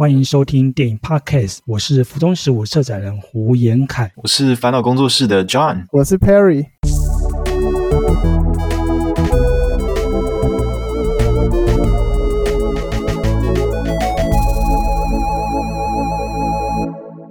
欢迎收听电影 Podcast，我是浮中十五策展人胡延凯，我是烦恼工作室的 John，我是 Perry。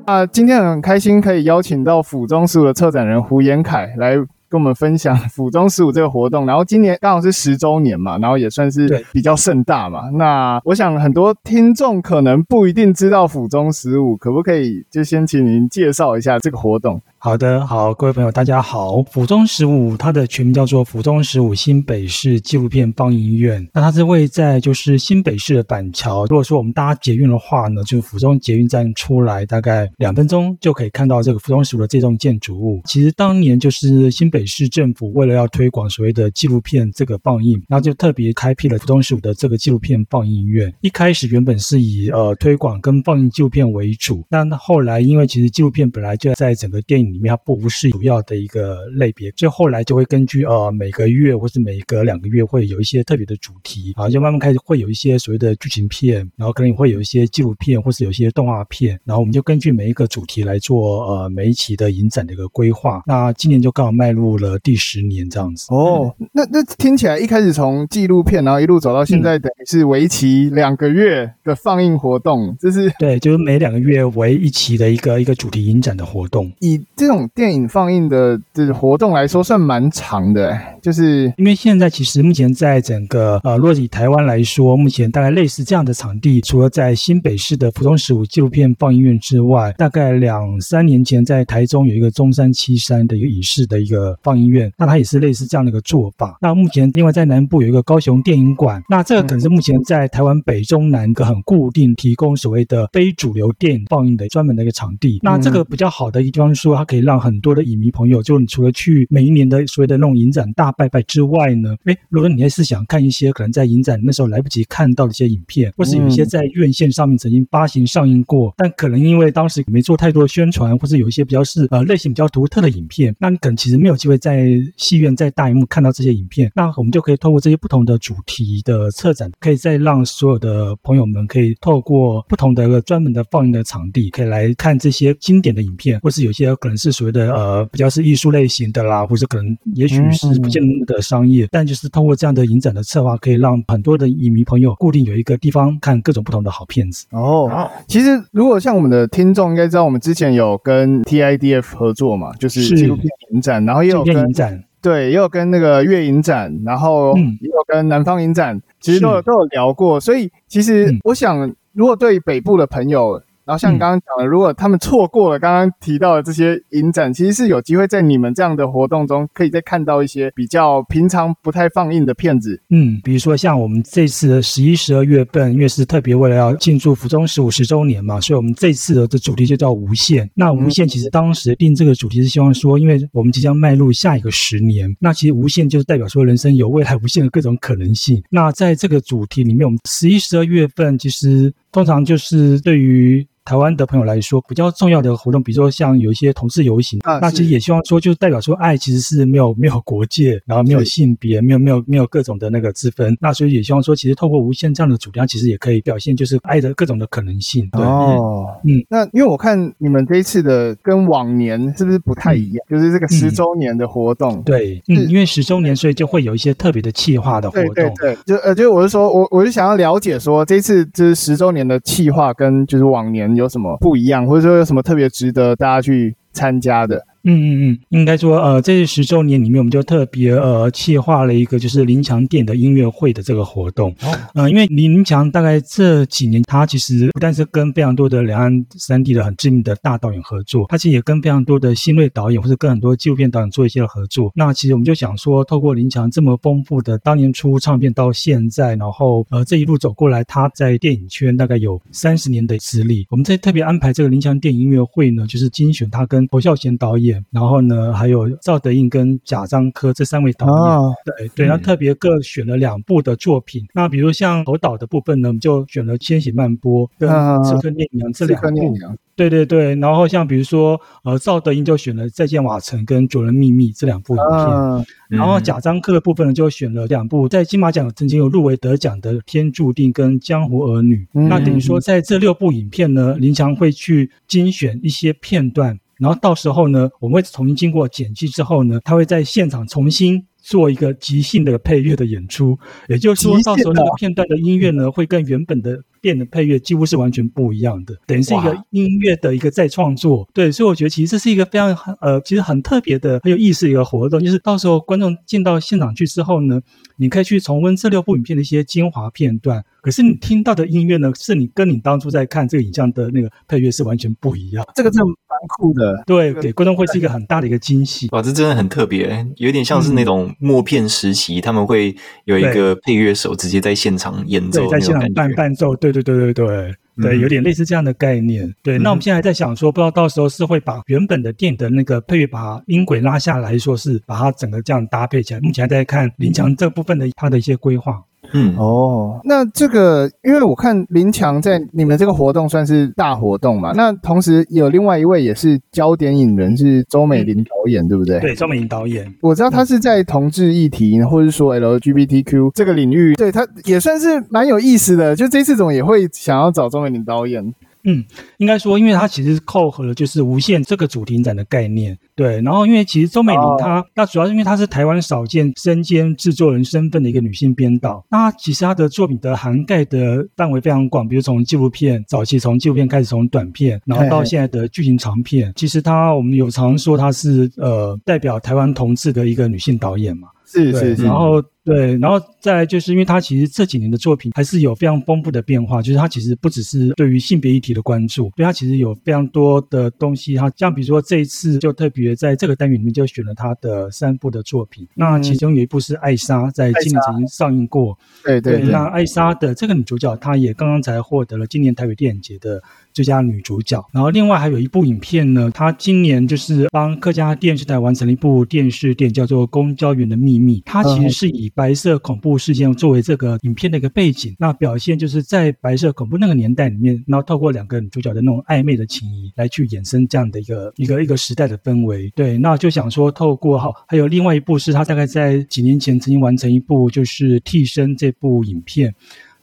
啊，今天很开心可以邀请到浮中十五的策展人胡延凯来。跟我们分享 府中十五这个活动，然后今年刚好是十周年嘛，然后也算是比较盛大嘛。那我想很多听众可能不一定知道府中十五，可不可以就先请您介绍一下这个活动？好的，好，各位朋友，大家好。府中十五，它的全名叫做府中十五新北市纪录片放映院。那它是位在就是新北市的板桥。如果说我们搭捷运的话呢，就府中捷运站出来，大概两分钟就可以看到这个府中十五的这栋建筑物。其实当年就是新北市政府为了要推广所谓的纪录片这个放映，然后就特别开辟了府中十五的这个纪录片放映院。一开始原本是以呃推广跟放映纪录片为主，但后来因为其实纪录片本来就在整个电影。里面它不是主要的一个类别，所以后来就会根据呃每个月或是每隔两个月会有一些特别的主题啊，就慢慢开始会有一些所谓的剧情片，然后可能也会有一些纪录片或是有一些动画片，然后我们就根据每一个主题来做呃每一期的影展的一个规划。那今年就刚好迈入了第十年这样子。哦，那那听起来一开始从纪录片，然后一路走到现在，等于是为期两个月的放映活动，这是对，就是每两个月为一期的一个一个主题影展的活动。以这种电影放映的这个活动来说，算蛮长的，就是因为现在其实目前在整个呃，若以台湾来说，目前大概类似这样的场地，除了在新北市的普通十五纪录片放映院之外，大概两三年前在台中有一个中山七山的一个影视的一个放映院，那它也是类似这样的一个做法。那目前另外在南部有一个高雄电影馆，那这个可能是目前在台湾北中南个很固定提供所谓的非主流电影放映的专门的一个场地。那这个比较好的一地方是说，它可以让很多的影迷朋友，就你除了去每一年的所谓的那种影展大拜拜之外呢，哎，如果你还是想看一些可能在影展那时候来不及看到的一些影片，或是有一些在院线上面曾经发行上映过，但可能因为当时没做太多的宣传，或是有一些比较是呃类型比较独特的影片，那你可能其实没有机会在戏院在大荧幕看到这些影片，那我们就可以透过这些不同的主题的策展，可以再让所有的朋友们可以透过不同的一个专门的放映的场地，可以来看这些经典的影片，或是有些可能是所谓的。呃，比较是艺术类型的啦，或者可能也许是不见得商业，但就是通过这样的影展的策划，可以让很多的影迷朋友固定有一个地方看各种不同的好片子。哦，其实如果像我们的听众应该知道，我们之前有跟 TIDF 合作嘛，就是纪录片影展，然后也有跟影展，对，也有跟那个月影展，然后也有跟南方影展，其实都有都有聊过。所以其实我想，如果对北部的朋友。然后像刚刚讲的，如果他们错过了刚刚提到的这些影展，其实是有机会在你们这样的活动中，可以再看到一些比较平常不太放映的片子。嗯，比如说像我们这次的十一、十二月份，因为是特别为了要庆祝福中十五十周年嘛，所以我们这次的这主题就叫无限。那无限其实当时定这个主题是希望说，因为我们即将迈入下一个十年，那其实无限就是代表说人生有未来无限的各种可能性。那在这个主题里面，我们十一、十二月份其实通常就是对于台湾的朋友来说，比较重要的活动，比如说像有一些同志游行，啊、那其实也希望说，就代表说，爱其实是没有没有国界，然后没有性别，没有没有没有各种的那个之分。那所以也希望说，其实透过无限这样的主题，其实也可以表现就是爱的各种的可能性。对哦，嗯，那因为我看你们这一次的跟往年是不是不太一样？嗯、就是这个十周年的活动，嗯、对，嗯，因为十周年，所以就会有一些特别的企划的活动。对对对，就呃，就我是说我我是想要了解说，这一次就是十周年的企划跟就是往年。有什么不一样，或者说有什么特别值得大家去参加的？嗯嗯嗯，应该说，呃，这十周年里面，我们就特别呃，企划了一个就是林强电影的音乐会的这个活动。哦，呃，因为林强大概这几年，他其实不但是跟非常多的两岸三地的很知名的大导演合作，他其实也跟非常多的新锐导演或者跟很多纪录片导演做一些合作。那其实我们就想说，透过林强这么丰富的当年出唱片到现在，然后呃这一路走过来，他在电影圈大概有三十年的资历。我们在特别安排这个林强电影音乐会呢，就是精选他跟侯孝贤导演。演，然后呢，还有赵德胤跟贾樟柯这三位导演，哦、对对，那特别各选了两部的作品。那比如像侯导的部分呢，我们就选了《千禧曼波》跟《刺客聂娘》这两部。对对对，然后像比如说，呃，赵德胤就选了《再见瓦城》跟《主人秘密》这两部影片，啊、然后贾樟柯的部分呢就选了两部在金马奖曾经有入围得奖的《天注定》跟《江湖儿女》嗯。那等于说，在这六部影片呢，林强会去精选一些片段，然后到时候呢，我们会重新经过剪辑之后呢，他会在现场重新。做一个即兴的配乐的演出，也就是说，到时候那个片段的音乐呢，会跟原本的电影的配乐几乎是完全不一样的，等于是一个音乐的一个再创作。对，所以我觉得其实这是一个非常呃，其实很特别的、很有意思的一个活动，就是到时候观众进到现场去之后呢，你可以去重温这六部影片的一些精华片段。可是你听到的音乐呢，是你跟你当初在看这个影像的那个配乐是完全不一样。这个真的蛮酷的，对，给观众会是一个很大的一个惊喜。哇，这真的很特别，有点像是那种默片时期，他们会有一个配乐手直接在现场演奏，在现场伴伴奏。对对对对对对，有点类似这样的概念。对，那我们现在还在想说，不知道到时候是会把原本的电影的那个配乐把音轨拉下来说是把它整个这样搭配起来。目前还在看林强这部分的他的一些规划。嗯哦，那这个，因为我看林强在你们这个活动算是大活动嘛，那同时有另外一位也是焦点影人是周美玲导演，对不对？对，周美玲导演，我知道他是在同志议题，或者说 LGBTQ 这个领域，对，他也算是蛮有意思的。就这次怎么也会想要找周美玲导演？嗯，应该说，因为它其实是扣合了就是无限这个主题展的概念，对。然后，因为其实周美玲她，那、oh. 主要是因为她是台湾少见身兼制作人身份的一个女性编导。那其实她的作品的涵盖的范围非常广，比如从纪录片早期从纪录片开始，从短片，然后到现在的剧情长片。Hey. 其实她我们有常说她是呃代表台湾同志的一个女性导演嘛。是是是，然后对，然后再来就是因为他其实这几年的作品还是有非常丰富的变化，就是他其实不只是对于性别议题的关注，对他其实有非常多的东西。他像比如说这一次就特别在这个单元里面就选了他的三部的作品，嗯、那其中有一部是《艾莎》，在今年曾经上映过。对对，对，对，那艾莎的这个女主角，她也刚刚才获得了今年台北电影节的最佳女主角。然后另外还有一部影片呢，她今年就是帮客家电视台完成了一部电视电影，叫做《公交员的秘密》。它其实是以白色恐怖事件作为这个影片的一个背景，那表现就是在白色恐怖那个年代里面，然后透过两个女主角的那种暧昧的情谊来去衍生这样的一个一个一个时代的氛围。对，那就想说透过好，还有另外一部是他大概在几年前曾经完成一部就是《替身》这部影片。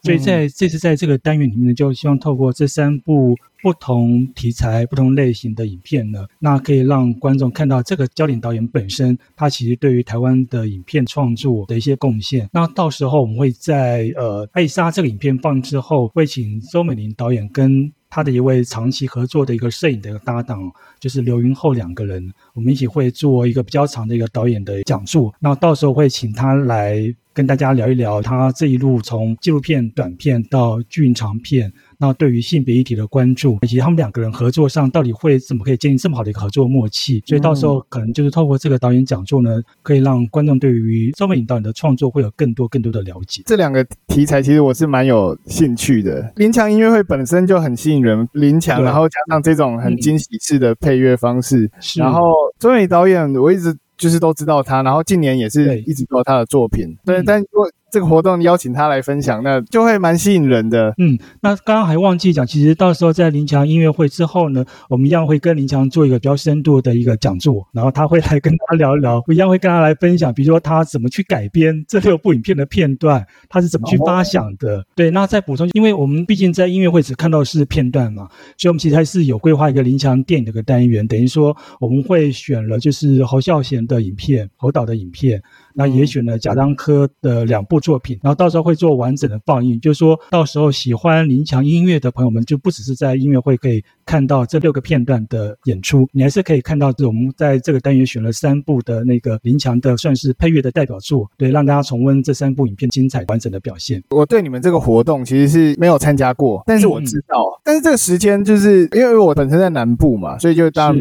所以在这次在这个单元里面呢，就希望透过这三部不同题材、不同类型的影片呢，那可以让观众看到这个焦点导演本身，他其实对于台湾的影片创作的一些贡献。那到时候我们会在呃《艾莎》这个影片放之后，会请周美玲导演跟他的一位长期合作的一个摄影的一个搭档，就是刘云厚两个人，我们一起会做一个比较长的一个导演的讲述。那到时候会请他来。跟大家聊一聊他这一路从纪录片、短片到剧长片，那对于性别议题的关注，以及他们两个人合作上到底会怎么可以建立这么好的一个合作默契？所以到时候可能就是透过这个导演讲座呢，可以让观众对于周美颖导演的创作会有更多更多的了解。这两个题材其实我是蛮有兴趣的。林强音乐会本身就很吸引人，林强，然后加上这种很惊喜式的配乐方式，嗯、然后周美玲导演我一直。就是都知道他，然后近年也是一直都有他的作品，对，对，但如果。这个活动邀请他来分享，那就会蛮吸引人的。嗯，那刚刚还忘记讲，其实到时候在林强音乐会之后呢，我们一样会跟林强做一个比较深度的一个讲座，然后他会来跟他聊一聊，我一样会跟他来分享，比如说他怎么去改编这六部影片的片段，他是怎么去发想的。哦、对，那再补充，因为我们毕竟在音乐会只看到是片段嘛，所以我们其实还是有规划一个林强电影的一个单元，等于说我们会选了就是侯孝贤的影片，侯导的影片。那也选了贾樟柯的两部作品，然后到时候会做完整的放映，就是说到时候喜欢林强音乐的朋友们，就不只是在音乐会可以看到这六个片段的演出，你还是可以看到我们在这个单元选了三部的那个林强的算是配乐的代表作，对，让大家重温这三部影片精彩完整的表现。我对你们这个活动其实是没有参加过，但是我知道，嗯、但是这个时间就是因为我本身在南部嘛，所以就当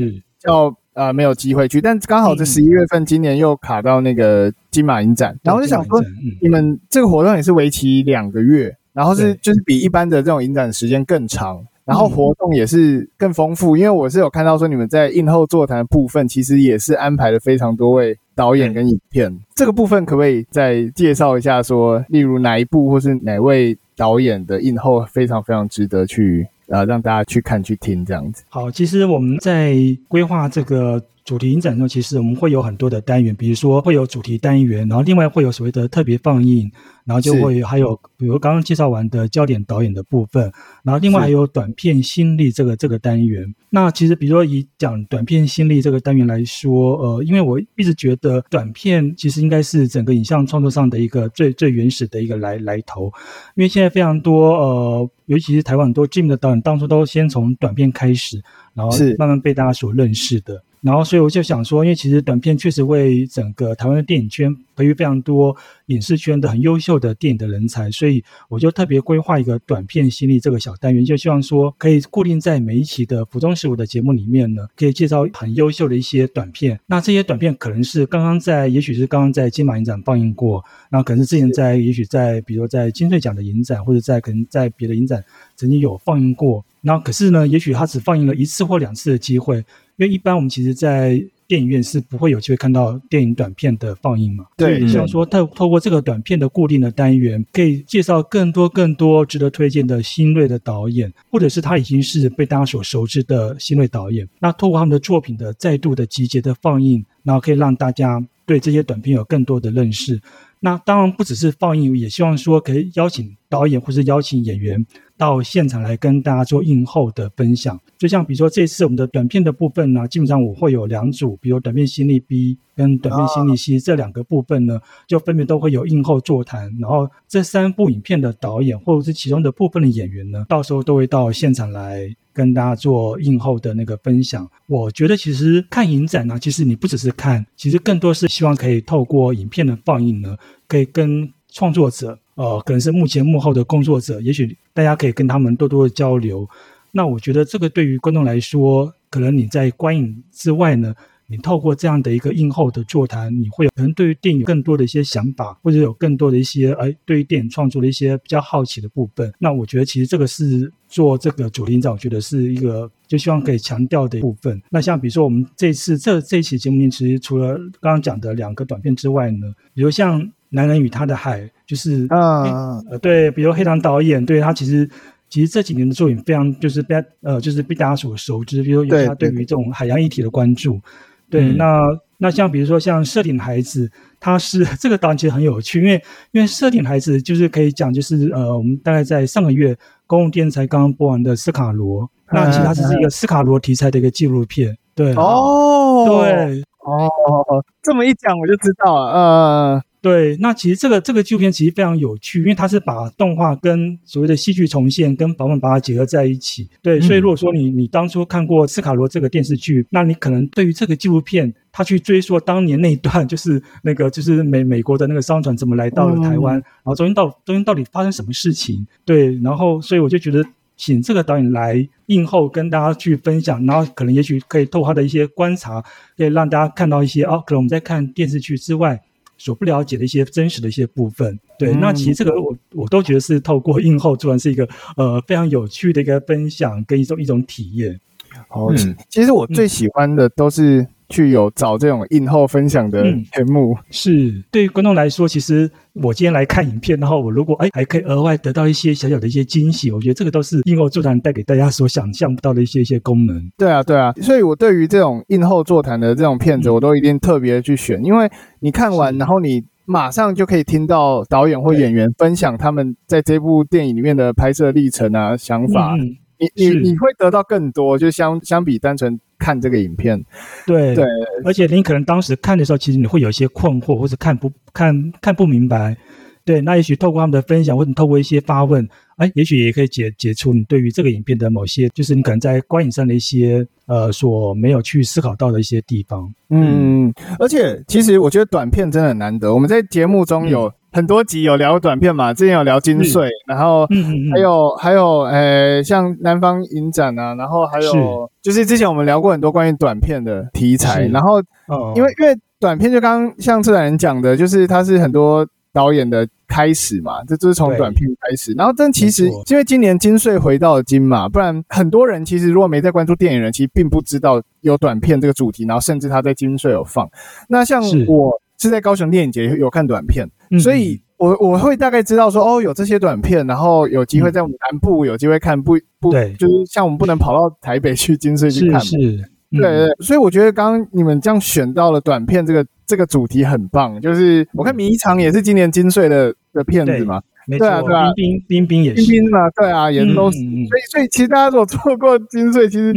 要。啊、呃，没有机会去，但刚好这十一月份，今年又卡到那个金马影展，嗯、然后就想说，你们这个活动也是为期两个月，然后是就是比一般的这种影展时间更长，然后活动也是更丰富，因为我是有看到说你们在映后座谈的部分，其实也是安排了非常多位导演跟影片。嗯、这个部分可不可以再介绍一下说，说例如哪一部或是哪位导演的映后非常非常值得去呃让大家去看去听这样子？好，其实我们在规划这个。主题影展中，其实我们会有很多的单元，比如说会有主题单元，然后另外会有所谓的特别放映，然后就会还有比如刚刚介绍完的焦点导演的部分，然后另外还有短片新力这个这个单元。那其实比如说以讲短片新力这个单元来说，呃，因为我一直觉得短片其实应该是整个影像创作上的一个最最原始的一个来来头，因为现在非常多呃，尤其是台湾很多知名的导演，当初都先从短片开始，然后慢慢被大家所认识的。然后，所以我就想说，因为其实短片确实为整个台湾的电影圈培育非常多影视圈的很优秀的电影的人才，所以我就特别规划一个短片新力这个小单元，就希望说可以固定在每一期的服装十五的节目里面呢，可以介绍很优秀的一些短片。那这些短片可能是刚刚在，也许是刚刚在金马影展放映过，那可能是之前在，也许在，比如在金穗奖的影展，或者在可能在别的影展曾经有放映过。那可是呢，也许它只放映了一次或两次的机会。因为一般我们其实，在电影院是不会有机会看到电影短片的放映嘛。对，希望说透透过这个短片的固定的单元，可以介绍更多更多值得推荐的新锐的导演，或者是他已经是被大家所熟知的新锐导演。那透过他们的作品的再度的集结的放映，然后可以让大家对这些短片有更多的认识。那当然不只是放映，也希望说可以邀请导演或是邀请演员。到现场来跟大家做映后的分享，就像比如说这次我们的短片的部分呢，基本上我会有两组，比如短片心力 B 跟短片心力 C 这两个部分呢，就分别都会有映后座谈，然后这三部影片的导演或者是其中的部分的演员呢，到时候都会到现场来跟大家做映后的那个分享。我觉得其实看影展呢，其实你不只是看，其实更多是希望可以透过影片的放映呢，可以跟创作者。呃，可能是幕前幕后的工作者，也许大家可以跟他们多多的交流。那我觉得这个对于观众来说，可能你在观影之外呢，你透过这样的一个映后的座谈，你会有可能对于电影更多的一些想法，或者有更多的一些哎，对于电影创作的一些比较好奇的部分。那我觉得其实这个是做这个主题影展，我觉得是一个就希望可以强调的部分。那像比如说我们这次这这一期节目里，其实除了刚刚讲的两个短片之外呢，比如像。男人与他的海，就是啊，呃，对，比如黑糖导演，对他其实其实这几年的作品非常就是被呃就是被大家所熟知，比如有他对于这种海洋议题的关注，对，对，对，那那像比如说像射顶孩子，他是 这个导演其实很有趣，因为因为射顶孩子就是可以讲就是呃我们大概在上个月公共电视台刚刚播完的斯卡罗，那其实它只是一个斯卡罗题材的一个纪录片，对，哦，对，哦，这么一讲我就知道了，呃。对，那其实这个这个纪录片其实非常有趣，因为它是把动画跟所谓的戏剧重现跟访问把它结合在一起。对，所以如果说你你当初看过斯卡罗这个电视剧，那你可能对于这个纪录片，他去追溯当年那一段，就是那个就是美美国的那个商船怎么来到了台湾，然后中间到中间到底发生什么事情？对，然后所以我就觉得请这个导演来映后跟大家去分享，然后可能也许可以透过他的一些观察，可以让大家看到一些哦，可能我们在看电视剧之外。所不了解的一些真实的一些部分，对，嗯、那其实这个我我都觉得是透过映后，突然是一个呃非常有趣的一个分享跟一种一种体验。哦，嗯、其实我最喜欢的都是。去有找这种映后分享的节目，嗯、是。对于观众来说，其实我今天来看影片，然后我如果哎还可以额外得到一些小小的一些惊喜，我觉得这个都是映后座谈带给大家所想象不到的一些一些功能。对啊，对啊，所以我对于这种映后座谈的这种片子，我都一定特别去选，嗯、因为你看完，然后你马上就可以听到导演或演员分享他们在这部电影里面的拍摄历程啊、想法。嗯你你你会得到更多，就相相比单纯看这个影片，对对，而且你可能当时看的时候，其实你会有一些困惑，或者看不看看不明白，对，那也许透过他们的分享，或者透过一些发问，哎，也许也可以解解除你对于这个影片的某些，就是你可能在观影上的一些呃所没有去思考到的一些地方。嗯，而且其实我觉得短片真的很难得，我们在节目中有。嗯很多集有聊短片嘛，之前有聊金穗，嗯、然后还有、嗯、还有呃、欸，像南方影展啊，然后还有是。就是之前我们聊过很多关于短片的题材，然后因为、哦、因为短片就刚刚像策展人讲的，就是它是很多导演的开始嘛，这就是从短片开始。然后，但其实因为今年金穗回到了金马，不然很多人其实如果没在关注电影人，其实并不知道有短片这个主题。然后，甚至他在金穗有放。那像我是在高雄电影节有看短片，所以我我会大概知道说，哦，有这些短片，然后有机会在我们南部有机会看，不不，就是像我们不能跑到台北去金穗去看。是是。对对，所以我觉得刚刚你们这样选到了短片这个这个主题很棒，就是我看迷藏也是今年金穗的的片子嘛，没错，对啊对啊，冰冰冰冰也是，冰冰嘛，对啊，也都是，嗯、所以所以其实大家如果错过金穗，其实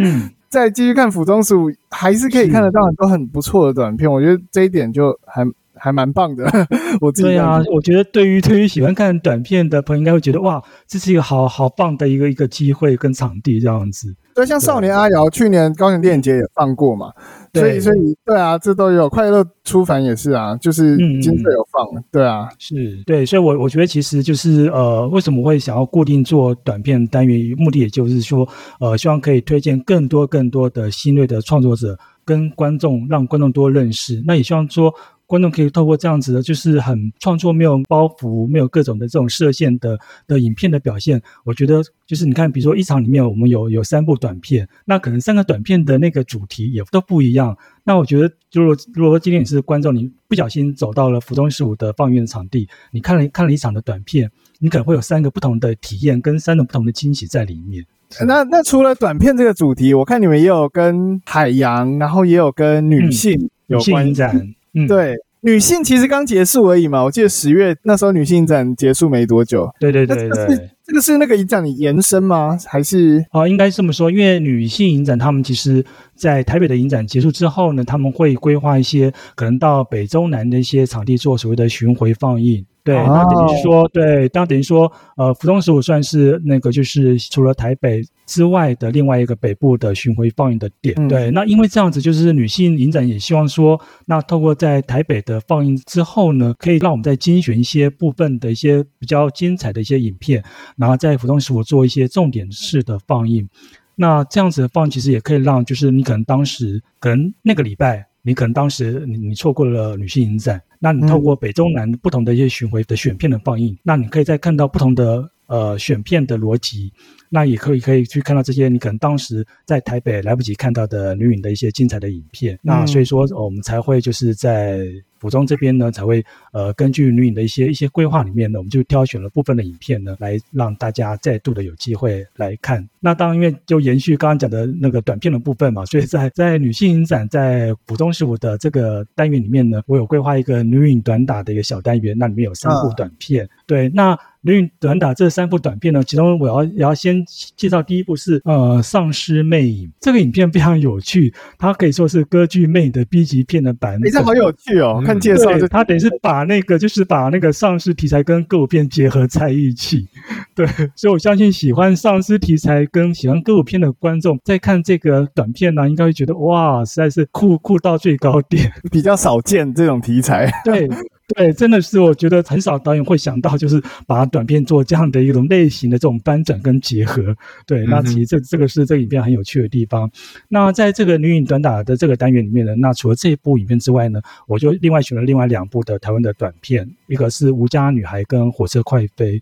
再继续看府中十五还是可以看得到很多很不错的短片，我觉得这一点就还。还蛮棒的，我自己对啊，我觉得对于对于喜欢看短片的朋友，应该会觉得哇，这是一个好好棒的一个一个机会跟场地这样子。对，像少年阿瑶去年高雄电影节也放过嘛，所以所以对啊，这都有。快乐出凡也是啊，就是金穗有放，嗯、对啊，是对，所以我我觉得其实就是呃，为什么会想要固定做短片单元，目的也就是说，呃，希望可以推荐更多更多的新锐的创作者跟观众，让观众多认识。那也希望说。观众可以透过这样子的，就是很创作、没有包袱、没有各种的这种设限的的影片的表现。我觉得就是你看，比如说一场里面我们有有三部短片，那可能三个短片的那个主题也都不一样。那我觉得，如果如果今天你是观众，你不小心走到了福中十五的放映院场地，你看了看了一场的短片，你可能会有三个不同的体验跟三种不同的惊喜在里面。那那除了短片这个主题，我看你们也有跟海洋，然后也有跟女性有关展。嗯嗯，对，女性其实刚结束而已嘛。我记得十月那时候女性影展结束没多久。对对对对，这个是那个影展的延伸吗？还是？哦，应该是这么说，因为女性影展他们其实，在台北的影展结束之后呢，他们会规划一些可能到北中南的一些场地做所谓的巡回放映。对，那等于说，对，当等于说，呃，福东十五算是那个，就是除了台北之外的另外一个北部的巡回放映的点。嗯、对，那因为这样子，就是女性影展也希望说，那透过在台北的放映之后呢，可以让我们再精选一些部分的一些比较精彩的一些影片，然后在福东十五做一些重点式的放映。那这样子的放，其实也可以让，就是你可能当时可能那个礼拜。你可能当时你你错过了女性影展，那你透过北中南不同的一些巡回的选片的放映，嗯、那你可以再看到不同的呃选片的逻辑，那也可以可以去看到这些你可能当时在台北来不及看到的女影的一些精彩的影片，嗯、那所以说我们才会就是在。府中这边呢，才会呃根据女影的一些一些规划里面呢，我们就挑选了部分的影片呢，来让大家再度的有机会来看。那当然，因为就延续刚刚讲的那个短片的部分嘛，所以在在女性影展在府中十五的这个单元里面呢，我有规划一个女影短打的一个小单元，那里面有三部短片。啊、对，那。女影短打这三部短片呢，其中我要也要先介绍第一部是呃丧尸魅影，这个影片非常有趣，它可以说是歌剧魅影的 B 级片的版本。哎，这好有趣哦！嗯、看介绍，他等于是把那个就是把那个丧尸题材跟歌舞片结合在一起。对，所以我相信喜欢丧尸题材跟喜欢歌舞片的观众，在看这个短片呢，应该会觉得哇，实在是酷酷到最高点，比较少见这种题材。对。对，真的是我觉得很少导演会想到，就是把短片做这样的一种类型的这种翻转跟结合。对，那其实这这个是这个影片很有趣的地方。那在这个女影短打的这个单元里面呢，那除了这一部影片之外呢，我就另外选了另外两部的台湾的短片，一个是《无家女孩》跟《火车快飞》。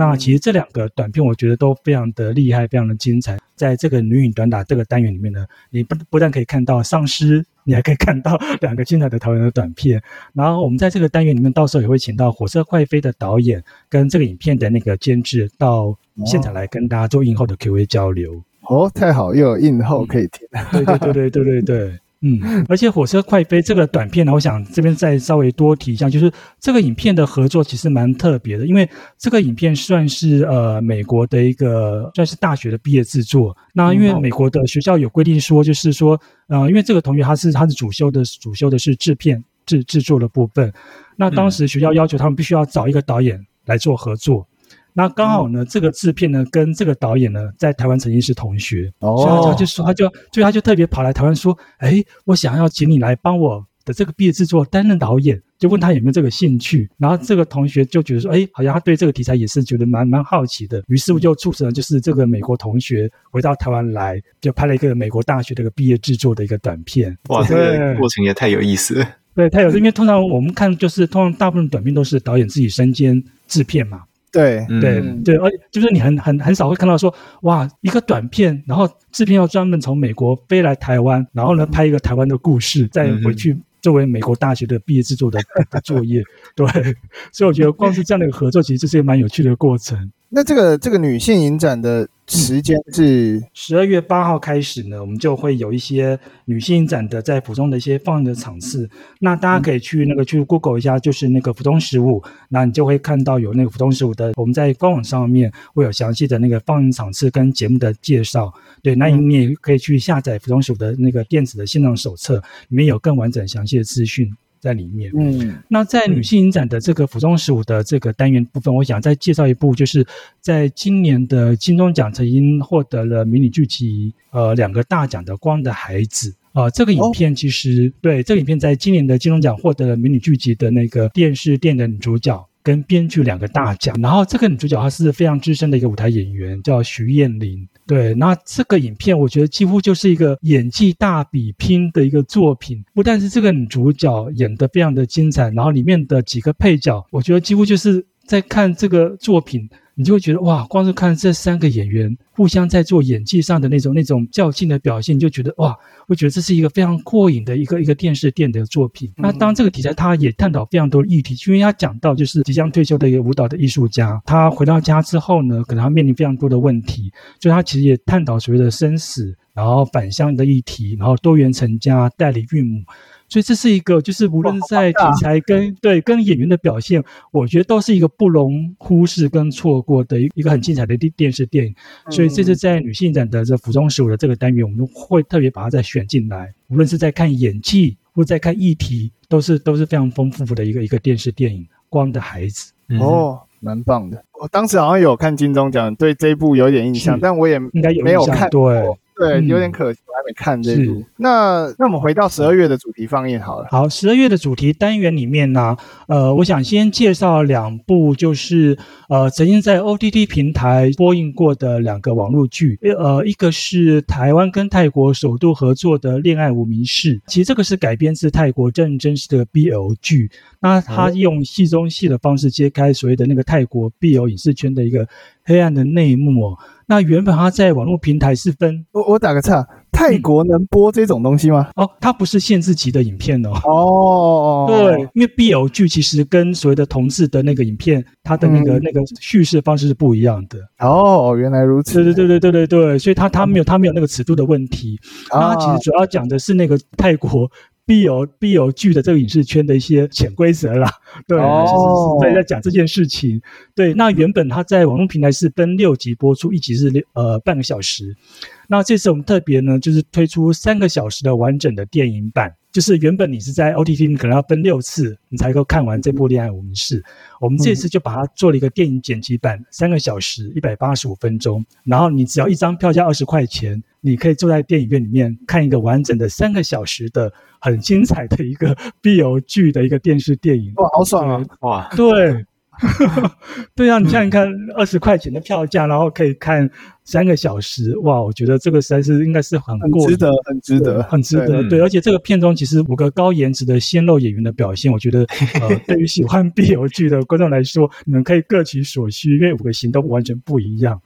那其实这两个短片，我觉得都非常的厉害，非常的精彩。在这个女影短打这个单元里面呢，你不不但可以看到丧尸，你还可以看到 两个精彩的台湾的短片。然后我们在这个单元里面，到时候也会请到《火车快飞》的导演跟这个影片的那个监制到现场来跟大家做映后的 Q&A 交流。哦，太好，又有映后可以听。对对对对对对对。嗯，而且《火车快飞》这个短片呢，我想这边再稍微多提一下，就是这个影片的合作其实蛮特别的，因为这个影片算是呃美国的一个算是大学的毕业制作。那因为美国的学校有规定说，就是说呃，因为这个同学他是他是主修的主修的是制片制制作的部分，那当时学校要求他们必须要找一个导演来做合作。那刚好呢，这个制片呢跟这个导演呢在台湾曾经是同学，哦，所以他就说，他就，所以他就特别跑来台湾说，哎，我想要请你来帮我的这个毕业制作担任导演，就问他有没有这个兴趣。然后这个同学就觉得说，哎，好像他对这个题材也是觉得蛮蛮好奇的，于是乎就促成了就是这个美国同学回到台湾来，就拍了一个美国大学的一个毕业制作的一个短片。哇，这个过程也太有意思了。对，太有，因为通常我们看就是通常大部分短片都是导演自己身兼制片嘛。对。对对，而且就是你很很很少会看到说，哇，一个短片，然后制片要专门从美国飞来台湾，然后呢拍一个台湾的故事，再回去作为美国大学的毕业制作的的作业。对，所以我觉得光是这样的一个合作，其实这是一个蛮有趣的过程。那这个这个女性影展的时间是十二月八号开始呢，我们就会有一些女性展的在府中的一些放映的场次。那大家可以去那个去 Google 一下，就是那个府中十五，那你就会看到有那个府中十五的，我们在官网上面会有详细的那个放映场次跟节目的介绍。对，那你也可以去下载府中十五的那个电子的现场手册，里面有更完整详细的资讯。在里面，嗯，那在女性影展的这个服装十五的这个单元部分，我想再介绍一部，就是在今年的金钟奖曾经获得了迷你剧集呃两个大奖的《光的孩子》啊、呃，这个影片其实、哦、对这个影片在今年的金钟奖获得了迷你剧集的那个电视电影的女主角跟编剧两个大奖，然后这个女主角她是非常资深的一个舞台演员，叫徐艳玲。对，那这个影片我觉得几乎就是一个演技大比拼的一个作品。不但是这个女主角演得非常的精彩，然后里面的几个配角，我觉得几乎就是在看这个作品。你就会觉得哇，光是看这三个演员互相在做演技上的那种那种较劲的表现，你就觉得哇，我觉得这是一个非常过瘾的一个一个电视电影的作品。那当这个题材，他也探讨非常多的议题，因为他讲到就是即将退休的一个舞蹈的艺术家，他回到家之后呢，可能他面临非常多的问题，所以他其实也探讨所谓的生死，然后返乡的议题，然后多元成家、代理孕母。所以这是一个，就是无论在题材跟对跟演员的表现，我觉得都是一个不容忽视跟错过的一一个很精彩的电电视电影。所以这次在女性展的这服装十五的这个单元，我们会特别把它再选进来。无论是在看演技或在看议题，都是都是非常丰富的一个一个电视电影。光的孩子，哦，蛮棒的。我当时好像有看金钟奖，对这一部有点印象，但我也应该没有看过。对。有点可惜，我还没看这部。那那我们回到十二月的主题放映好了。好，十二月的主题单元里面呢，呃，我想先介绍两部，就是呃，曾经在 OTT 平台播映过的两个网络剧。呃，一个是台湾跟泰国首度合作的《恋爱无名氏》，其实这个是改编自泰国真人真实的 BL 剧。那他用戏中戏的方式揭开所谓的那个泰国 BL 影视圈的一个黑暗的内幕。那原本他在网络平台是分，我我打个岔，泰国能播这种东西吗？哦，它不是限制级的影片哦。哦，对，因为 BL 剧其实跟所谓的同志的那个影片，它的那个、嗯、那个叙事方式是不一样的。哦，原来如此。对对对对对对对，所以它它没有它没有那个尺度的问题。它其实主要讲的是那个泰国。BL BL 剧的这个影视圈的一些潜规则啦，对，哦、其实是在在讲这件事情。对，那原本它在网络平台是分六集播出，一集是六呃半个小时。那这次我们特别呢，就是推出三个小时的完整的电影版。就是原本你是在 OTT，你可能要分六次，你才够看完这部《恋爱无名氏》。我们这次就把它做了一个电影剪辑版，三个小时一百八十五分钟，然后你只要一张票价二十块钱，你可以坐在电影院里面看一个完整的三个小时的很精彩的一个 BL 剧的一个电视电影。哇，好爽啊！哇，对。对啊，你想想看，二十块钱的票价，然后可以看三个小时，哇！我觉得这个实在是应该是很过很值得，很值得，很值得。对，对，而且这个片中其实五个高颜值的鲜肉演员的表现，我觉得 呃，对于喜欢 BL 剧的观众来说，你们可以各取所需，因为五个型都完全不一样。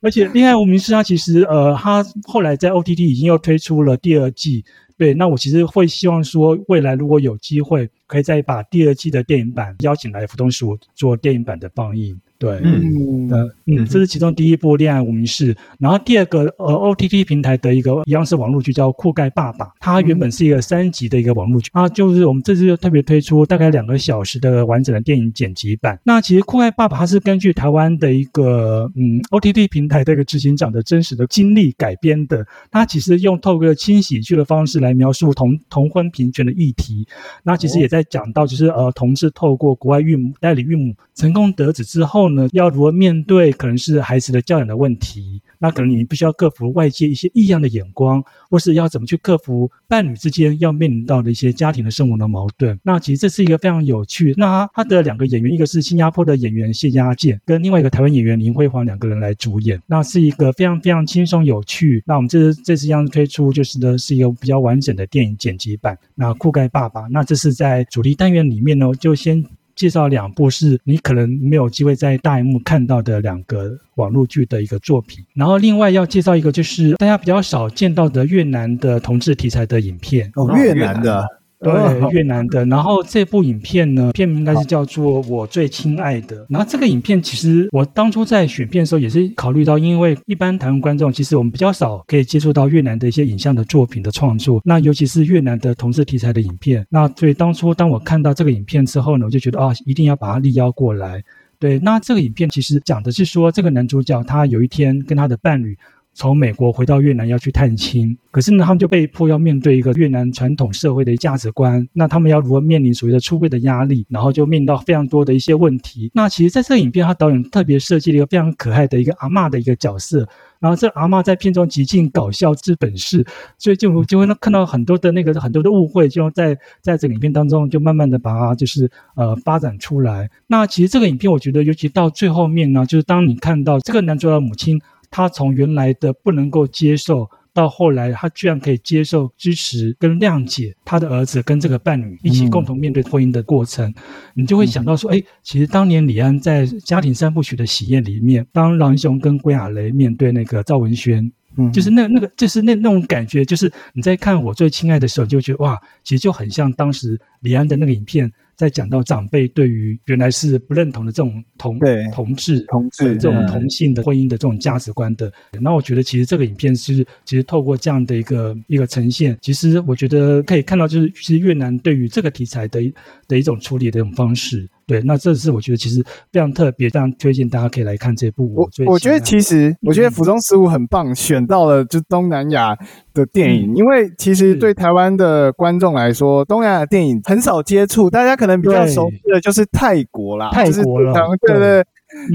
而且《恋爱无名氏》它其实呃，它后来在 OTT 已经又推出了第二季。对，那我其实会希望说，未来如果有机会，可以再把第二季的电影版邀请来福东书做电影版的放映。对，嗯。嗯，嗯，这是其中第一部《恋爱无名氏》，然后第二个呃 OTT 平台的一个一样是网络剧叫《酷盖爸爸》，它原本是一个三集的一个网络剧，啊，就是我们这次就特别推出大概两个小时的完整的电影剪辑版。那其实《酷盖爸爸》它是根据台湾的一个嗯 OTT 平台的一个执行长的真实的经历改编的，它其实用透过轻喜剧的方式来描述同同婚平权的议题，那其实也在讲到就是呃同志透过国外孕母代理孕母成功得子之后呢。要如何面对可能是孩子的教养的问题。那可能你必须要克服外界一些异样的眼光，或是要怎么去克服伴侣之间要面临到的一些家庭的生活的矛盾。那其实这是一个非常有趣。那他的两个演员，一个是新加坡的演员谢家健，跟另外一个台湾演员林辉煌两个人来主演。那是一个非常非常轻松有趣。那我们这次这次将推出就是呢是一个比较完整的电影剪辑版。那酷盖爸爸，那这是在主题单元里面呢，就先。介绍两部是你可能没有机会在大荧幕看到的两个网络剧的一个作品，然后另外要介绍一个就是大家比较少见到的越南的同志题材的影片哦，越南的。对，越南的。然后这部影片呢，片名应该是叫做《我最亲爱的》。然后这个影片其实我当初在选片的时候也是考虑到，因为一般台湾观众其实我们比较少可以接触到越南的一些影像的作品的创作，那尤其是越南的同志题材的影片。那所以当初当我看到这个影片之后呢，我就觉得啊，一定要把它力邀过来。对，那这个影片其实讲的是说，这个男主角他有一天跟他的伴侣。从美国回到越南要去探亲，可是呢，他们就被迫要面对一个越南传统社会的价值观。那他们要如何面临所谓的出柜的压力？然后就面临到非常多的一些问题。那其实，在这个影片，他导演特别设计了一个非常可爱的一个阿嬷的一个角色。然后这阿嬷在片中极尽搞笑之本事，所以就就会看到很多的那个很多的误会，就在在这个影片当中就慢慢的把它就是呃发展出来。那其实这个影片，我觉得尤其到最后面呢，就是当你看到这个男主角的母亲。他从原来的不能够接受，到后来他居然可以接受、支持跟谅解他的儿子跟这个伴侣一起共同面对婚姻的过程，嗯、你就会想到说，哎，其实当年李安在《家庭三部曲》的喜宴里面，当郎雄跟归亚蕾面对那个赵文轩，嗯，就是那那个就是那那种感觉，就是你在看我最亲爱的时候，就觉得哇，其实就很像当时李安的那个影片。在讲到长辈对于原来是不认同的这种同同志同志这种同性的婚姻的这种价值观的，那我觉得其实这个影片是其实透过这样的一个一个呈现，其实我觉得可以看到就是其实越南对于这个题材的的一种处理的一种方式。对，那这是我觉得其实非常特别，非常推荐大家可以来看这部我。我我觉得其实我觉得府中十五很棒，嗯、选到了就东南亚的电影，嗯、因为其实对台湾的观众来说，东南亚的电影很少接触，大家可能比较熟悉的就是泰国啦，泰国了，对对，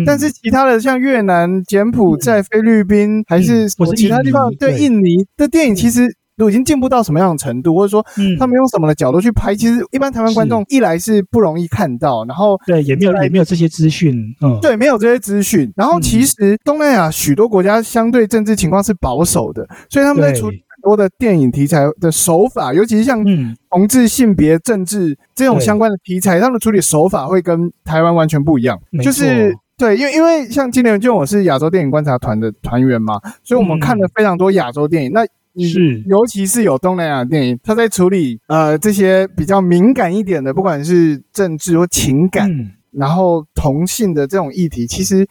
但是其他的像越南、柬埔寨、菲律宾，还是其他地方，对印尼的电影，其实。都已经进步到什么样的程度，或者说，他们用什么的角度去拍？嗯、其实一般台湾观众一来是不容易看到，然后对也没有也没有这些资讯，嗯，对，没有这些资讯。然后其实东南亚许多国家相对政治情况是保守的，所以他们在处理很多的电影题材的手法，尤其是像同志、性别、政治这种相关的题材，他们的处理手法会跟台湾完全不一样。就是对，因为因为像今年就我是亚洲电影观察团的团员嘛，所以我们看了非常多亚洲电影。那是，尤其是有东南亚电影，他在处理呃这些比较敏感一点的，不管是政治或情感，嗯、然后同性的这种议题，其实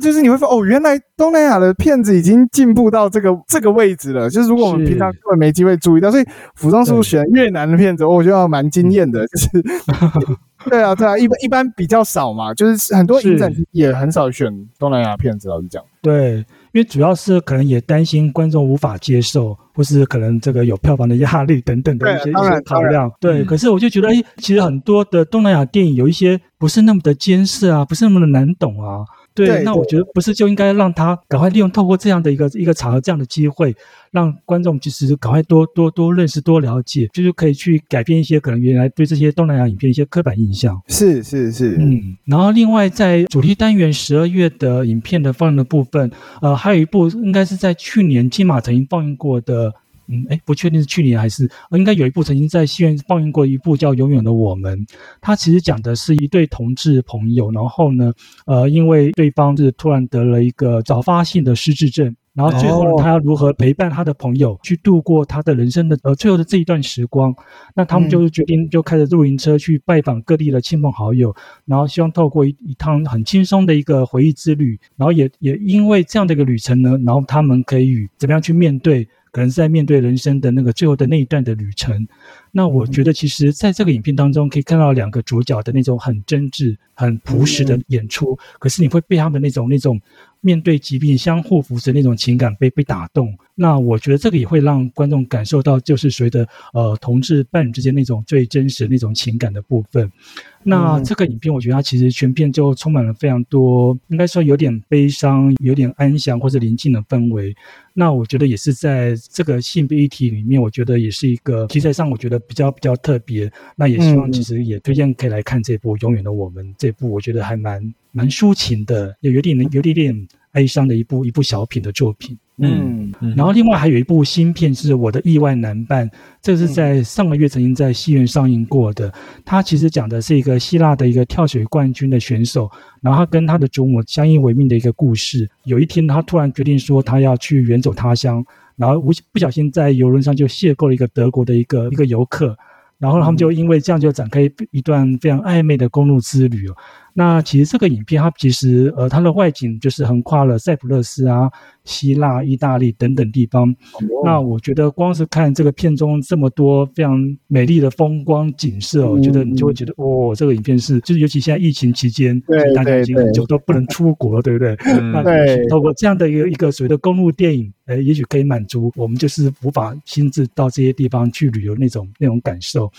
就是你会发哦，原来东南亚的片子已经进步到这个这个位置了。就是如果我们平常根本没机会注意到，所以府中叔选越南的片子，我觉得蛮惊艳的，就是。对啊，对啊，一般一般比较少嘛，就是很多影展也很少选东南亚片子，老实讲。对，因为主要是可能也担心观众无法接受，或是可能这个有票房的压力等等的一些一些考量。对，可是我就觉得，哎，其实很多的东南亚电影有一些不是那么的艰涩啊，不是那么的难懂啊。对，对，那我觉得不是就应该让他赶快利用透过这样的一个一个场合，这样的机会，让观众其实赶快多多多认识、多了解，就是可以去改变一些可能原来对这些东南亚影片一些刻板印象。是是是，嗯。然后另外在主题单元十二月的影片的放映的部分，呃，还有一部应该是在去年金马曾经放映过的。嗯，哎，不确定是去年还是，应该有一部曾经在戏院放映过一部叫《永远的我们》，它其实讲的是一对同志朋友，然后呢，呃，因为对方是突然得了一个早发性的失智症，然后最后呢，他要如何陪伴他的朋友去度过他的人生的呃最后的这一段时光？那他们就是决定就开着露营车去拜访各地的亲朋好友，然后希望透过一一趟很轻松的一个回忆之旅，然后也也因为这样的一个旅程呢，然后他们可以怎么样去面对？可能是在面对人生的那个最后的那一段的旅程，那我觉得其实在这个影片当中可以看到两个主角的那种很真挚、很朴实的演出。可是你会被他们那种那种面对疾病相互扶持那种情感被被打动。那我觉得这个也会让观众感受到，就是随着呃同志伴侣之间那种最真实那种情感的部分。那这个影片，我觉得它其实全片就充满了非常多，应该说有点悲伤、有点安详或者宁静的氛围。那我觉得也是在这个性别议题里面，我觉得也是一个题材上，我觉得比较比较特别。那也希望其实也推荐可以来看这部《永远的我们》这部，我觉得还蛮蛮抒情的，有有点有点点哀伤的一部一部小品的作品。嗯，然后另外还有一部新片是我的意外男伴，这是在上个月曾经在戏院上映过的。它其实讲的是一个希腊的一个跳水冠军的选手，然后他跟他的祖母相依为命的一个故事。有一天，他突然决定说他要去远走他乡，然后无不小心在游轮上就邂逅了一个德国的一个一个游客，然后他们就因为这样就展开一段非常暧昧的公路之旅。那其实这个影片，它其实呃，它的外景就是横跨了塞浦路斯啊、希腊、意大利等等地方。Oh. 那我觉得光是看这个片中这么多非常美丽的风光景色，我觉得你就会觉得哦，这个影片是就是尤其现在疫情期间，对大家已经很久都不能出国，对不对？那透过这样的一个一个所谓的公路电影，呃，也许可以满足我们就是无法亲自到这些地方去旅游那种那种感受。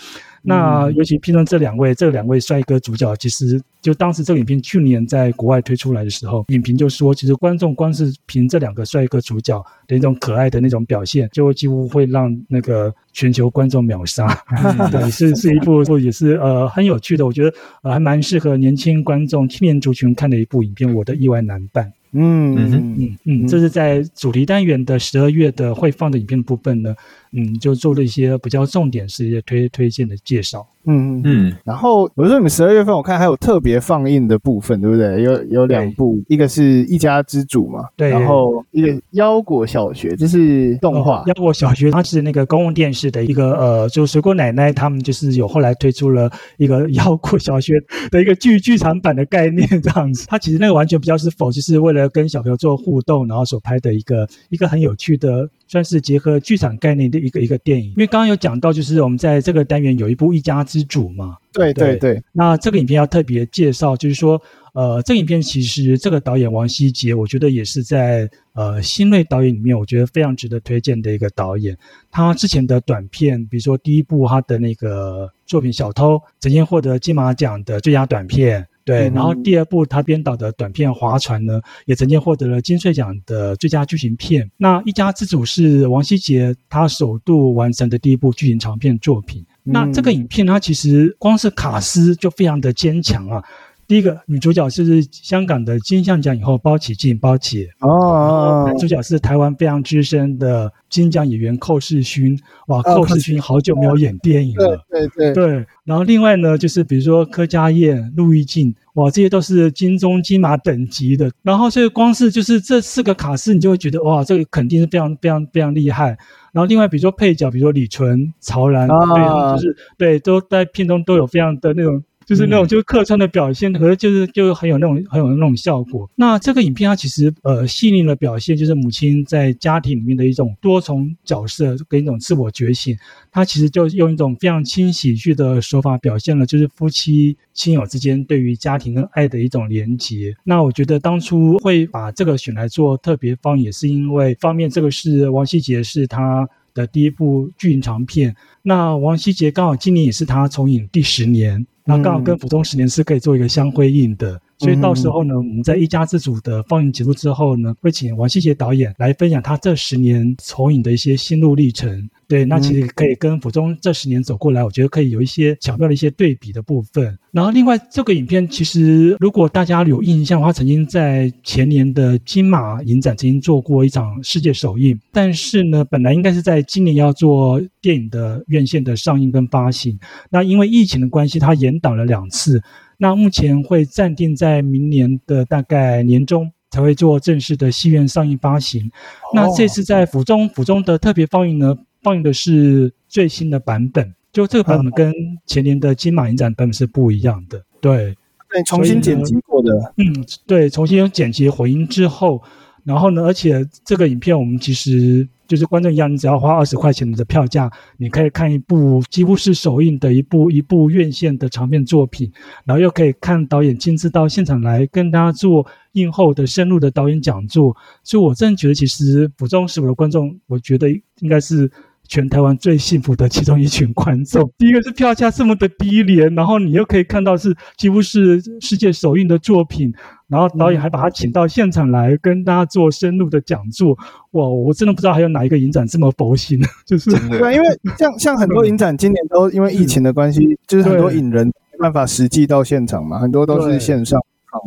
那尤其片中这两位这两位帅哥主角，其实就当时这个影片去年在国外推出来的时候，影评就说，其实观众光是凭这两个帅哥主角的那种可爱的那种表现，就几乎会让那个全球观众秒杀。对，是是一部也是呃很有趣的，我觉得呃还蛮适合年轻观众、青年族群看的一部影片，《我的意外男伴》。嗯嗯嗯嗯，这是在主题单元的十二月的会放的影片部分呢，嗯，就做了一些比较重点是一些推推荐的介绍。嗯嗯，然后比如说你们十二月份我看还有特别放映的部分，对不对？有有两部，一个是一家之主嘛，对，然后一个腰果小学，这是动画。腰果小学它是那个公共电视的一个呃，就水果奶奶他们就是有后来推出了一个腰果小学的一个剧剧场版的概念这样子。它其实那个完全比较是否就是为了跟小朋友做互动，然后所拍的一个一个很有趣的。算是结合剧场概念的一个一个电影，因为刚刚有讲到，就是我们在这个单元有一部《一家之主》嘛，对对对。那这个影片要特别介绍，就是说，呃，这个影片其实这个导演王希杰，我觉得也是在呃新锐导演里面，我觉得非常值得推荐的一个导演。他之前的短片，比如说第一部他的那个作品《小偷》，曾经获得金马奖的最佳短片。对，然后第二部他编导的短片《划船》呢，也曾经获得了金穗奖的最佳剧情片。那一家之主是王希杰他首度完成的第一部剧情长片作品。那这个影片它其实光是卡斯就非常的坚强啊。第一个女主角是香港的金像奖影后包起静，包起哦，男主角是台湾非常资深的金奖演员寇世勋，哇，寇世勋好久没有演电影了，对对对。然后另外呢，就是比如说柯佳燕、陆毅静，哇，这些都是金钟金马等级的。然后所以光是就是这四个卡司，你就会觉得哇，这个肯定是非常非常非常厉害。然后另外比如说配角，比如说李纯、曹然，对，就是对，都在片中都有非常的那种。就是那种就是客串的表现，可是就是就很有那种很有那种效果。那这个影片它其实呃细腻的表现，就是母亲在家庭里面的一种多重角色跟一种自我觉醒。它其实就用一种非常轻喜剧的手法表现了，就是夫妻亲友之间对于家庭跟爱的一种连结。那我觉得当初会把这个选来做特别放，也是因为方面这个是王希杰是他的第一部剧情长片。那王希杰刚好今年也是他重影第十年。那刚好跟府中十年是可以做一个相辉映的，所以到时候呢，我们在一家之主的放映结束之后呢，会请王希杰导演来分享他这十年重影的一些心路历程。对，那其实可以跟府中这十年走过来，我觉得可以有一些巧妙的一些对比的部分。然后另外这个影片，其实如果大家有印象的话，曾经在前年的金马影展曾经做过一场世界首映，但是呢，本来应该是在今年要做电影的院线的上映跟发行，那因为疫情的关系，它延档了两次，那目前会暂定在明年的大概年中才会做正式的戏院上映发行。那这次在府中府中的特别放映呢，放映的是最新的版本，就这个版本跟前年的金马影展版本是不一样的。对，对，重新剪辑过的。嗯，对，重新剪辑混音之后，然后呢，而且这个影片我们其实就是观众一样，你只要花二十块钱的票价，你可以看一部几乎是首映的一部一部院线的长片作品，然后又可以看导演亲自到现场来跟大家做映后的深入的导演讲座。所以我真的觉得，其实府中十五的观众，我觉得应该是。全台湾最幸福的其中一群观众，第一个是票价这么的低廉，然后你又可以看到是几乎是世界首映的作品，然后导演还把他请到现场来跟大家做深入的讲座，哇，我真的不知道还有哪一个影展这么佛心，就是对，因为像像很多影展今年都因为疫情的关系，就是很多影人没办法实际到现场嘛，很多都是线上。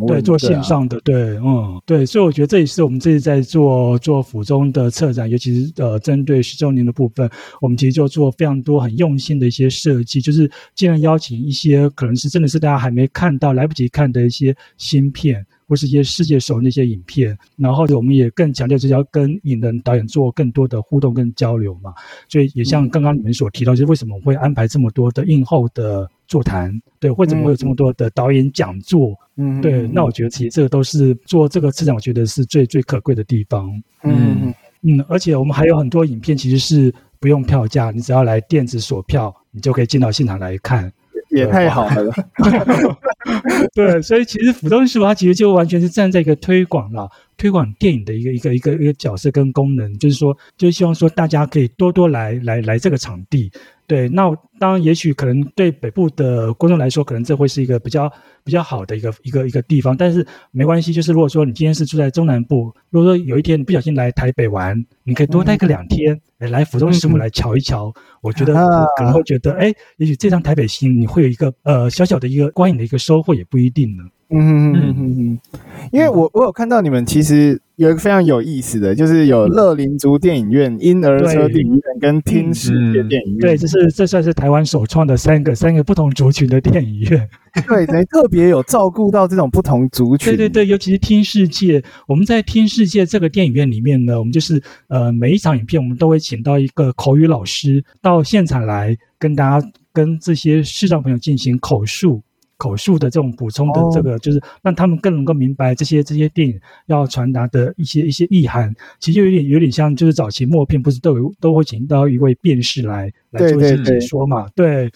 对，做线上的，对，对，嗯，对，所以我觉得这也是我们这次在做做府中的策展，尤其是呃，针对十周年的部分，我们其实就做非常多很用心的一些设计，就是尽量邀请一些可能是真的是大家还没看到、来不及看的一些新片，或是一些世界首映的一些影片，然后我们也更强调就是要跟影人导演做更多的互动跟交流嘛，所以也像刚刚你们所提到，就是为什么会安排这么多的映后的座谈，对，为什么会有这么多的导演讲座？嗯，对，那我觉得其实这个都是做这个市场，我觉得是最最可贵的地方。嗯嗯，而且我们还有很多影片其实是不用票价，你只要来电子锁票，你就可以进到现场来看，也太好了。对，所以其实府中十五它其实就完全是站在一个推广了，推广电影的一个一个一个一个角色跟功能，就是说，就是希望说大家可以多多来来来这个场地。对，那当然，也许可能对北部的观众来说，可能这会是一个比较比较好的一个一个一个地方。但是没关系，就是如果说你今天是住在中南部，如果说有一天你不小心来台北玩，你可以多待个两天，嗯、来府中十五来瞧一瞧。嗯、我觉得可能会觉得，哎、啊，也许这趟台北行你会有一个呃小小的一个观影的一个收获，也不一定呢。嗯嗯嗯嗯嗯，因为我我有看到你们其实有一个非常有意思的，就是有乐龄族电影院、婴儿车电影院跟听世界电影院。对，这是这算是台湾首创的三个三个不同族群的电影院。对，等于特别有照顾到这种不同族群。对对对，尤其是听世界，我们在听世界这个电影院里面呢，我们就是呃每一场影片，我们都会请到一个口语老师到现场来跟大家跟这些视障朋友进行口述。口述的这种补充的这个，就是让他们更能够明白这些这些电影要传达的一些一些意涵。其实就有点有点像，就是早期默片不是都有都会请到一位辩士来来做一些解说嘛？对。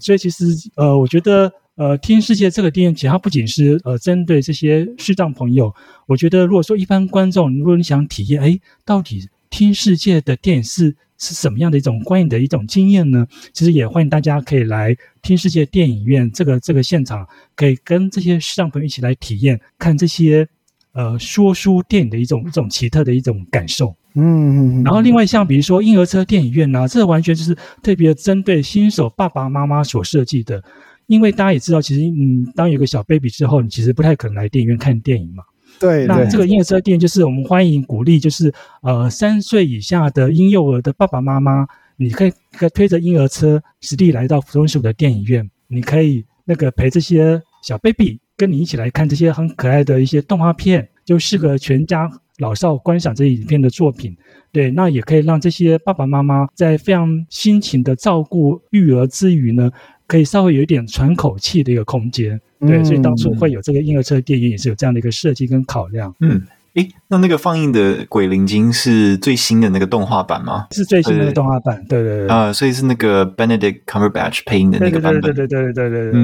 所以其实呃，我觉得呃，听世界这个电影，其实它不仅是呃针对这些视障朋友。我觉得如果说一般观众，如果你想体验，哎，到底听世界的电影是。是什么样的一种观影的一种经验呢？其实也欢迎大家可以来听世界电影院这个这个现场，可以跟这些视障朋友一起来体验看这些呃说书电影的一种一种奇特的一种感受。嗯嗯嗯。然后另外像比如说婴儿车电影院呢、啊，这完全就是特别针对新手爸爸妈妈所设计的，因为大家也知道，其实嗯，当有个小 baby 之后，你其实不太可能来电影院看电影嘛。对，那这个婴儿车店就是我们欢迎鼓励，就是呃三岁以下的婴幼儿的爸爸妈妈，你可以可以推着婴儿车实地来到福中十五的电影院，你可以那个陪这些小 baby 跟你一起来看这些很可爱的一些动画片，就适合全家老少观赏这些影片的作品。对，那也可以让这些爸爸妈妈在非常辛勤的照顾育儿之余呢，可以稍微有一点喘口气的一个空间。对，所以当初会有这个婴儿车电影，也是有这样的一个设计跟考量。嗯，诶，那那个放映的《鬼灵精》是最新的那个动画版吗？是最新的动画版，对对对。啊，所以是那个 Benedict Cumberbatch 配音的那个版本。对对对对对对对。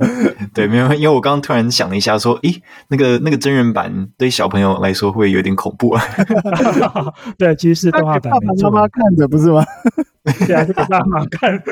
嗯，对，没有，因为我刚刚突然想了一下，说，诶，那个那个真人版对小朋友来说会有点恐怖啊。对，其实是动画版，爸爸妈妈看的不是吗？对啊，是给爸妈看，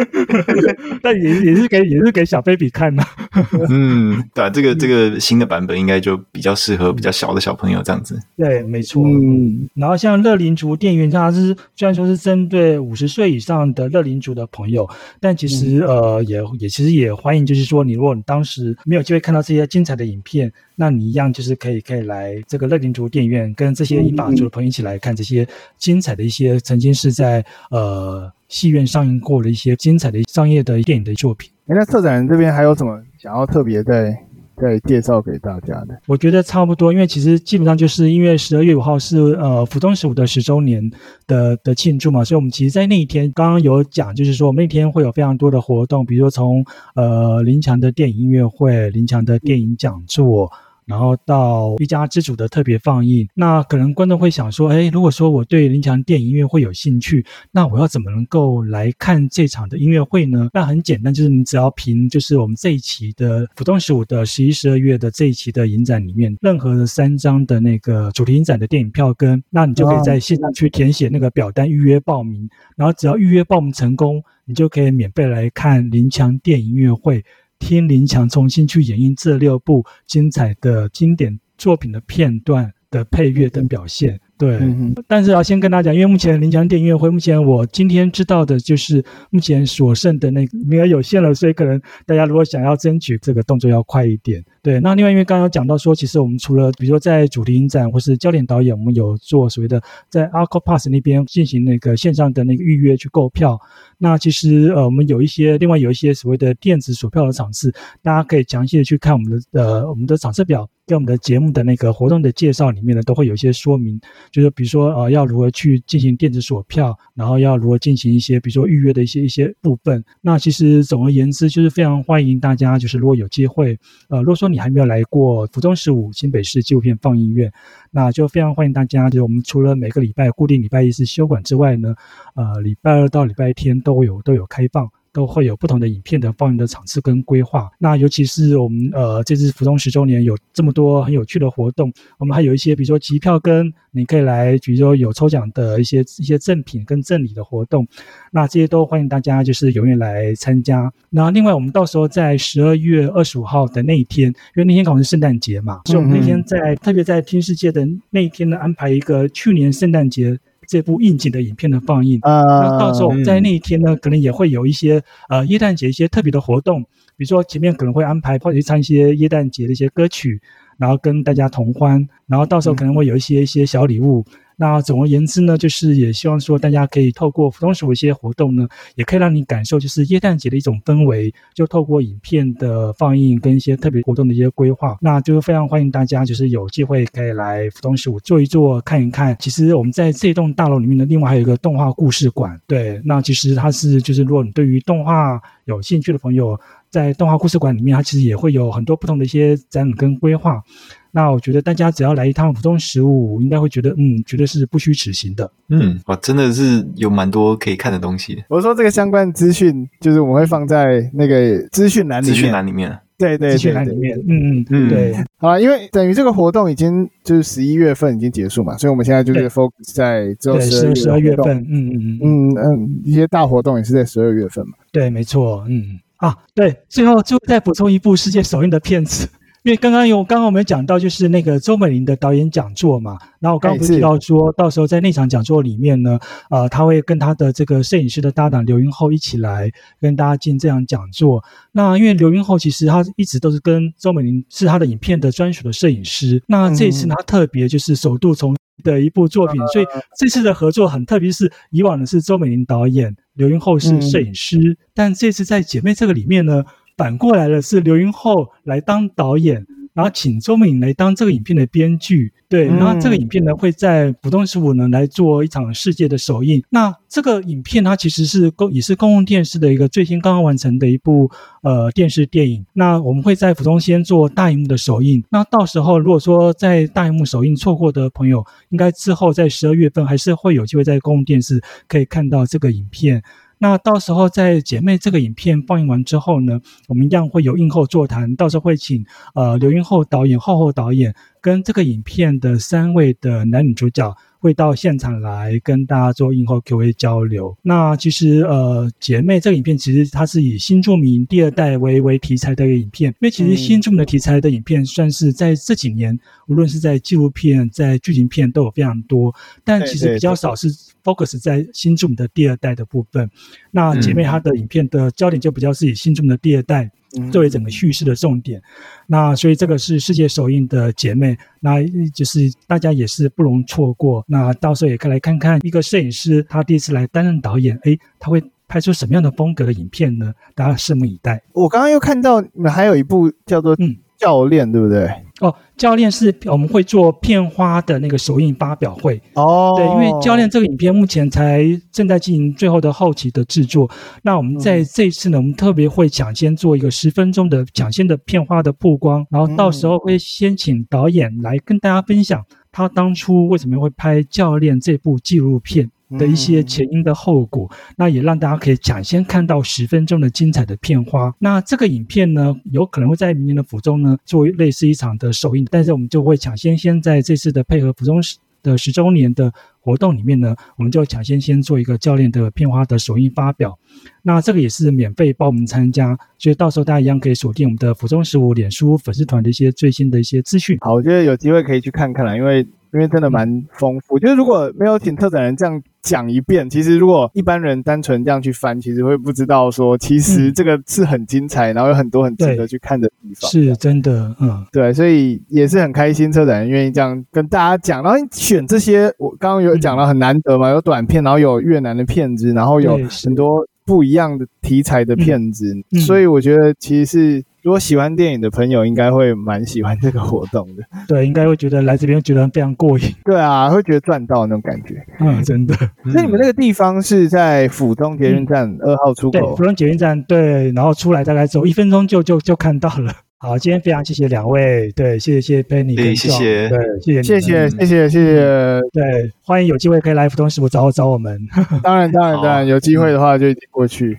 但也也是给也是给小 baby 看的。嗯，对啊，这个这个新的版本应该就比较适合比较小的小朋友这样子。对，没错。嗯，然后像乐龄族电影院，它是虽然说是针对五十岁以上的乐龄族的朋友，但其实、嗯、呃也也其实也欢迎，就是说你如果你当时没有机会看到这些精彩的影片，那你一样就是可以可以来这个乐龄族电影院，跟这些一把族的朋友一起来看这些精彩的一些曾经是在呃。戏院上映过的一些精彩的商业的电影的作品。那策展人这边还有什么想要特别再再介绍给大家的？我觉得差不多，因为其实基本上就是因为十二月五号是呃府中十五的十周年的的庆祝嘛，所以我们其实在那一天刚刚有讲，就是说我们那天会有非常多的活动，比如说从呃林强的电影音乐会、林强的电影讲座。然后到一家之主的特别放映。那可能观众会想说，哎，如果说我对林强电影音乐会有兴趣，那我要怎么能够来看这场的音乐会呢？那很简单，就是你只要凭就是我们这一期的府东十五的十一、十二月的这一期的影展里面，任何的三张的那个主题影展的电影票根，那你就可以在线上去填写那个表单预约报名，然后只要预约报名成功，你就可以免费来看林强电影音乐会。听林强重新去演绎这六部精彩的经典作品的片段的配乐等表现。对，嗯、但是要先跟大家讲，因为目前林强电影音乐会，目前我今天知道的就是目前所剩的那个名额有限了，所以可能大家如果想要争取这个动作要快一点。对，那另外因为刚刚讲到说，其实我们除了比如说在主题影展或是焦点导演，我们有做所谓的在 ARKOPASS 那边进行那个线上的那个预约去购票。那其实呃，我们有一些另外有一些所谓的电子索票的场次，大家可以详细的去看我们的呃我们的场次表跟我们的节目的那个活动的介绍里面呢，都会有一些说明。就是比如说呃，要如何去进行电子索票，然后要如何进行一些比如说预约的一些一些部分。那其实总而言之，就是非常欢迎大家，就是如果有机会，呃，如果说你还没有来过府东十五新北市纪录片放映院，那就非常欢迎大家。就是我们除了每个礼拜固定礼拜一是休馆之外呢，呃，礼拜二到礼拜天都有都有开放。都会有不同的影片的放映的场次跟规划。那尤其是我们呃这次府东十周年有这么多很有趣的活动，我们还有一些比如说集票跟，你可以来，比如说有抽奖的一些一些赠品跟赠礼的活动。那这些都欢迎大家就是踊跃来参加。那另外我们到时候在十二月二十五号的那一天，因为那天刚好是圣诞节嘛，所以我们那天在、嗯、特别在听世界的那一天呢，安排一个去年圣诞节。这部应景的影片的放映，呃，那到时候我们在那一天呢，可能也会有一些呃耶诞节一些特别的活动，比如说前面可能会安排或者唱一些耶诞节的一些歌曲，然后跟大家同欢，然后到时候可能会有一些一些小礼物。那总而言之呢，就是也希望说大家可以透过福东十五一些活动呢，也可以让你感受就是耶诞节的一种氛围，就透过影片的放映跟一些特别活动的一些规划，那就是非常欢迎大家就是有机会可以来福东十五坐一坐看一看。其实我们在这栋大楼里面呢，另外还有一个动画故事馆，对，那其实它是就是如果你对于动画有兴趣的朋友，在动画故事馆里面，它其实也会有很多不同的一些展览跟规划。那我觉得大家只要来一趟府东十五，应该会觉得，嗯，绝对是不虚此行的。嗯，哇，真的是有蛮多可以看的东西。我说这个相关资讯，就是我们会放在那个资讯栏里面。资讯栏里面，对对，资讯栏里面。嗯嗯嗯，对。好了，因为等于这个活动已经就是十一月份已经结束嘛，所以我们现在就是 focus 在之后十二十二月份。嗯嗯嗯嗯，一些大活动也是在十二月份嘛。对，没错。嗯啊，对，最后就再补充一部世界首映的片子。因为刚刚有刚刚我们讲到就是那个周美玲的导演讲座嘛，然后我刚刚不是提到说到时候在那场讲座里面呢，呃，他会跟他的这个摄影师的搭档刘云厚一起来跟大家进这样讲座。那因为刘云厚其实他一直都是跟周美玲是他的影片的专属的摄影师，那这一次他特别就是首度从的一部作品，所以这次的合作很特别，是以往的是周美玲导演，刘云厚是摄影师，但这次在姐妹这个里面呢。反过来了，是刘云厚来当导演，然后请周美玲来当这个影片的编剧。对，然后这个影片呢会在浦东十五呢来做一场世界的首映。那这个影片它其实是公也是公共电视的一个最新刚刚完成的一部呃电视电影。那我们会在浦东先做大荧幕的首映。那到时候如果说在大荧幕首映错过的朋友，应该之后在十二月份还是会有机会在公共电视可以看到这个影片。那到时候在姐妹这个影片放映完之后呢，我们一样会有映后座谈，到时候会请呃刘云厚导演、浩厚导演跟这个影片的三位的男女主角。会到现场来跟大家做映后 Q&A 交流。那其实呃，姐妹这个影片其实它是以新住民第二代为为题材的一个影片，因为其实新住民的题材的影片算是在这几年，无论是在纪录片、在剧情片都有非常多，但其实比较少是 focus 在新住民的第二代的部分。那姐妹她的影片的焦点就比较是以新住民的第二代。作为整个叙事的重点，那所以这个是世界首映的姐妹，那就是大家也是不容错过。那到时候也可以来看看一个摄影师他第一次来担任导演，诶，他会拍出什么样的风格的影片呢？大家拭目以待。我刚刚又看到你们还有一部叫做《嗯教练，对不对？哦，教练是我们会做片花的那个首映发表会哦。对，因为教练这个影片目前才正在进行最后的后期的制作。那我们在这一次呢，我们特别会抢先做一个十分钟的抢先的片花的曝光，然后到时候会先请导演来跟大家分享他当初为什么会拍《教练》这部纪录片。的一些前因的后果，那也让大家可以抢先看到十分钟的精彩的片花。那这个影片呢，有可能会在明年的府中呢做类似一场的首映，但是我们就会抢先先在这次的配合府中的十周年的活动里面呢，我们就抢先先做一个教练的片花的首映发表。那这个也是免费报名参加，所以到时候大家一样可以锁定我们的府中十五脸书粉丝团的一些最新的一些资讯。好，我觉得有机会可以去看看啦，因为。因为真的蛮丰富，就是如果没有请策展人这样讲一遍，其实如果一般人单纯这样去翻，其实会不知道说，其实这个是很精彩，然后有很多很值得去看的地方。是真的，嗯，对，所以也是很开心，车展人愿意这样跟大家讲。然后你选这些，我刚刚有讲了很难得嘛，有短片，然后有越南的片子，然后有很多不一样的题材的片子，所以我觉得其实是。如果喜欢电影的朋友，应该会蛮喜欢这个活动的。对，应该会觉得来这边觉得非常过瘾。对啊，会觉得赚到那种感觉。嗯，真的。那你们那个地方是在府东捷运站二号出口、嗯？对，府中捷运站对，然后出来大概走一分钟就就就看到了。好，今天非常谢谢两位，对，谢谢谢谢 Benny，对，谢谢，对，谢谢，谢谢，谢谢，谢谢，对，欢迎有机会可以来福东师傅找我找我们，当然当然当然，有机会的话就一定过去。